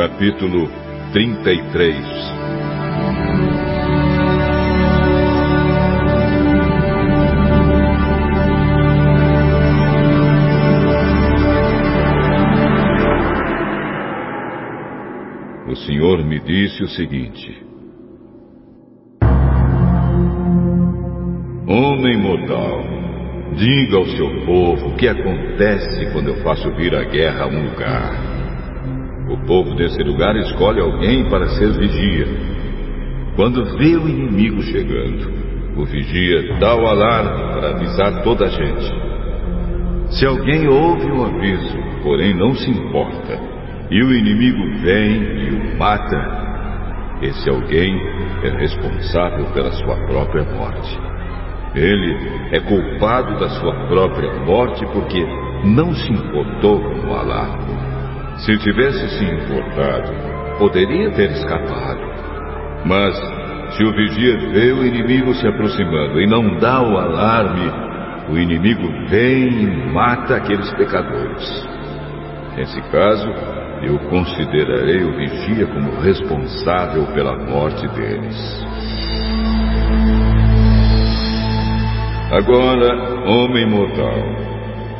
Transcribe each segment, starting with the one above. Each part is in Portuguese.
Capítulo 33 O Senhor me disse o seguinte: Homem mortal, diga ao seu povo o que acontece quando eu faço vir a guerra a um lugar. O povo desse lugar escolhe alguém para ser vigia. Quando vê o inimigo chegando, o vigia dá o alarme para avisar toda a gente. Se alguém ouve o aviso, porém não se importa, e o inimigo vem e o mata, esse alguém é responsável pela sua própria morte. Ele é culpado da sua própria morte porque não se importou com o alarme. Se tivesse se importado, poderia ter escapado. Mas, se o vigia vê o inimigo se aproximando e não dá o alarme, o inimigo vem e mata aqueles pecadores. Nesse caso, eu considerarei o vigia como responsável pela morte deles. Agora, homem mortal,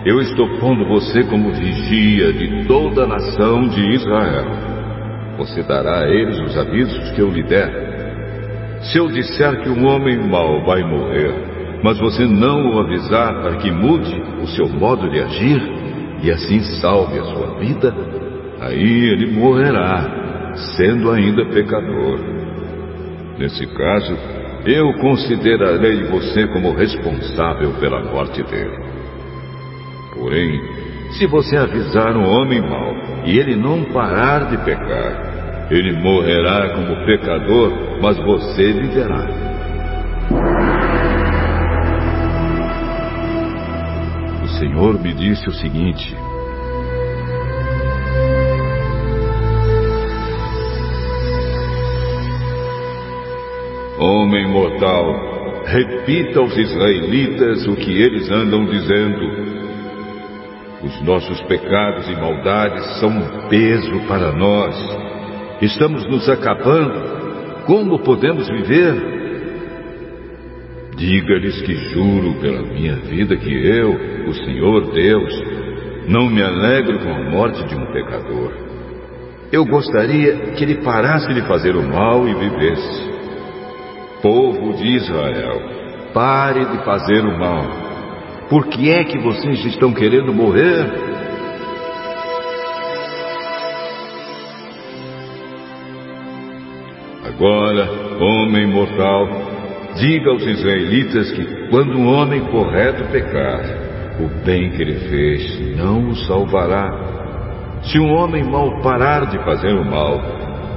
eu estou pondo você como vigia de toda a nação de Israel. Você dará a eles os avisos que eu lhe der. Se eu disser que um homem mau vai morrer, mas você não o avisar para que mude o seu modo de agir e assim salve a sua vida, aí ele morrerá, sendo ainda pecador. Nesse caso, eu considerarei você como responsável pela morte dele. Porém, se você avisar um homem mau e ele não parar de pecar, ele morrerá como pecador, mas você viverá. O Senhor me disse o seguinte: Homem mortal, repita aos israelitas o que eles andam dizendo os nossos pecados e maldades são um peso para nós. Estamos nos acabando. Como podemos viver? Diga-lhes que juro pela minha vida que eu, o Senhor Deus, não me alegro com a morte de um pecador. Eu gostaria que ele parasse de fazer o mal e vivesse. Povo de Israel, pare de fazer o mal por que é que vocês estão querendo morrer? Agora, homem mortal, diga aos israelitas que quando um homem correto pecar, o bem que ele fez não o salvará. Se um homem mal parar de fazer o mal,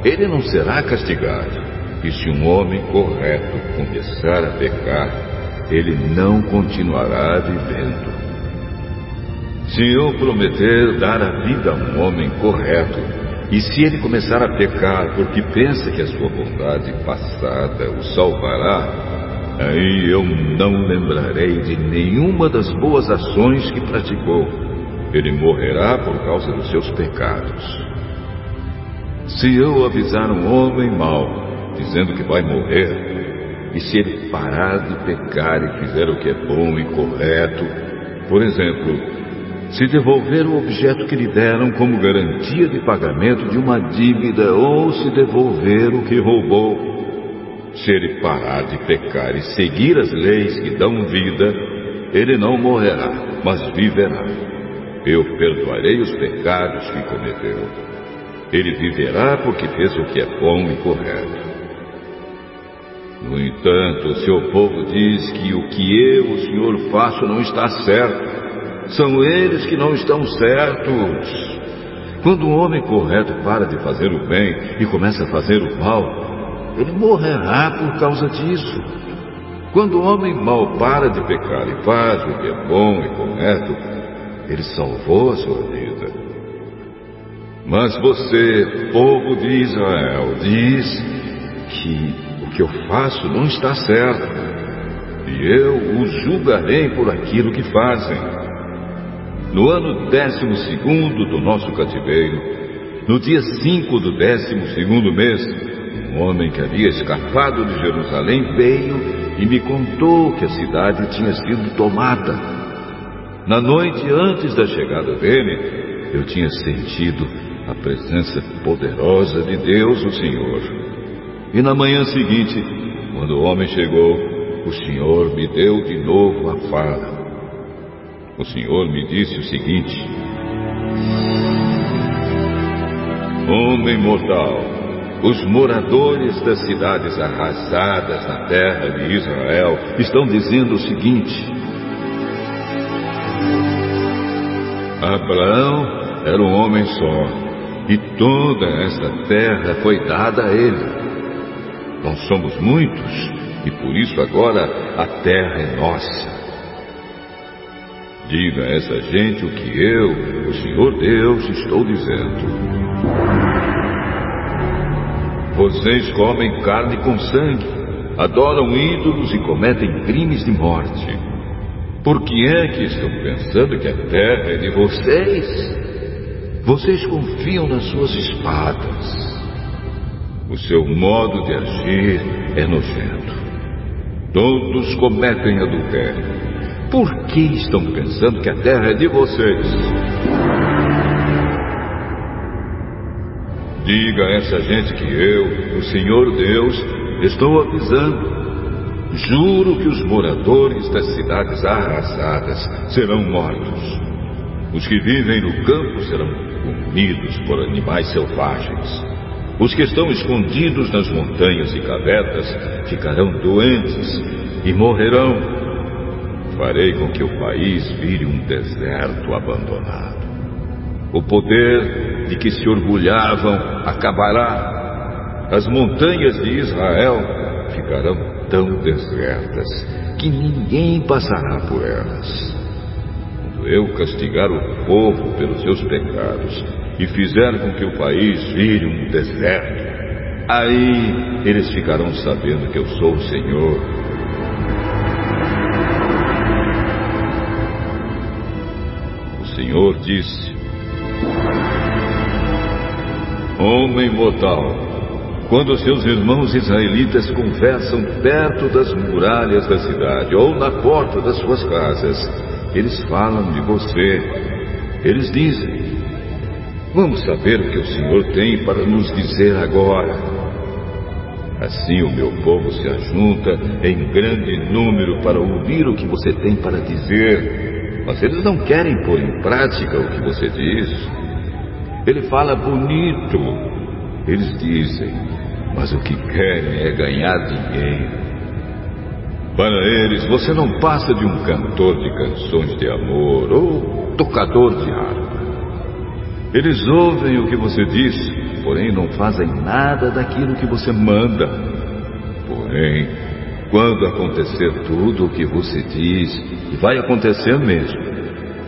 ele não será castigado. E se um homem correto começar a pecar, ele não continuará vivendo. Se eu prometer dar a vida a um homem correto, e se ele começar a pecar porque pensa que a sua bondade passada o salvará, aí eu não lembrarei de nenhuma das boas ações que praticou. Ele morrerá por causa dos seus pecados. Se eu avisar um homem mau, dizendo que vai morrer, e se ele parar de pecar e fizer o que é bom e correto, por exemplo, se devolver o objeto que lhe deram como garantia de pagamento de uma dívida ou se devolver o que roubou, se ele parar de pecar e seguir as leis que dão vida, ele não morrerá, mas viverá. Eu perdoarei os pecados que cometeu. Ele viverá porque fez o que é bom e correto. No entanto, o seu povo diz que o que eu, o Senhor, faço não está certo. São eles que não estão certos. Quando um homem correto para de fazer o bem e começa a fazer o mal, ele morrerá por causa disso. Quando o homem mau para de pecar e faz o que é bom e correto, ele salvou a sua vida. Mas você, povo de Israel, diz que que eu faço não está certo, e eu os julgarei por aquilo que fazem. No ano décimo segundo do nosso cativeiro, no dia 5 do décimo segundo mês, um homem que havia escapado de Jerusalém veio e me contou que a cidade tinha sido tomada. Na noite antes da chegada dele, eu tinha sentido a presença poderosa de Deus, o Senhor. E na manhã seguinte, quando o homem chegou, o Senhor me deu de novo a fala. O Senhor me disse o seguinte: Homem mortal, os moradores das cidades arrasadas na terra de Israel estão dizendo o seguinte: Abraão era um homem só, e toda esta terra foi dada a ele. Nós somos muitos, e por isso agora a terra é nossa. Diga a essa gente o que eu, o Senhor Deus, estou dizendo. Vocês comem carne com sangue, adoram ídolos e cometem crimes de morte. Por que é que estão pensando que a terra é de vocês? Vocês confiam nas suas espadas. O seu modo de agir é nojento. Todos cometem adultério. Por que estão pensando que a terra é de vocês? Diga a essa gente que eu, o Senhor Deus, estou avisando. Juro que os moradores das cidades arrasadas serão mortos. Os que vivem no campo serão comidos por animais selvagens. Os que estão escondidos nas montanhas e cavernas ficarão doentes e morrerão. Farei com que o país vire um deserto abandonado. O poder de que se orgulhavam acabará. As montanhas de Israel ficarão tão desertas que ninguém passará por elas eu castigar o povo pelos seus pecados e fizer com que o país vire um deserto, aí eles ficarão sabendo que eu sou o Senhor. O Senhor disse: Homem mortal, quando seus irmãos israelitas conversam perto das muralhas da cidade ou na porta das suas casas, eles falam de você. Eles dizem: Vamos saber o que o Senhor tem para nos dizer agora. Assim o meu povo se ajunta em grande número para ouvir o que você tem para dizer, mas eles não querem pôr em prática o que você diz. Ele fala bonito, eles dizem, mas o que querem é ganhar dinheiro. Para eles, você não passa de um cantor de canções de amor ou tocador de harpa. Eles ouvem o que você diz, porém não fazem nada daquilo que você manda. Porém, quando acontecer tudo o que você diz, e vai acontecer mesmo,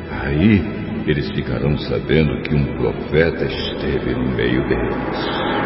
aí eles ficarão sabendo que um profeta esteve no meio deles.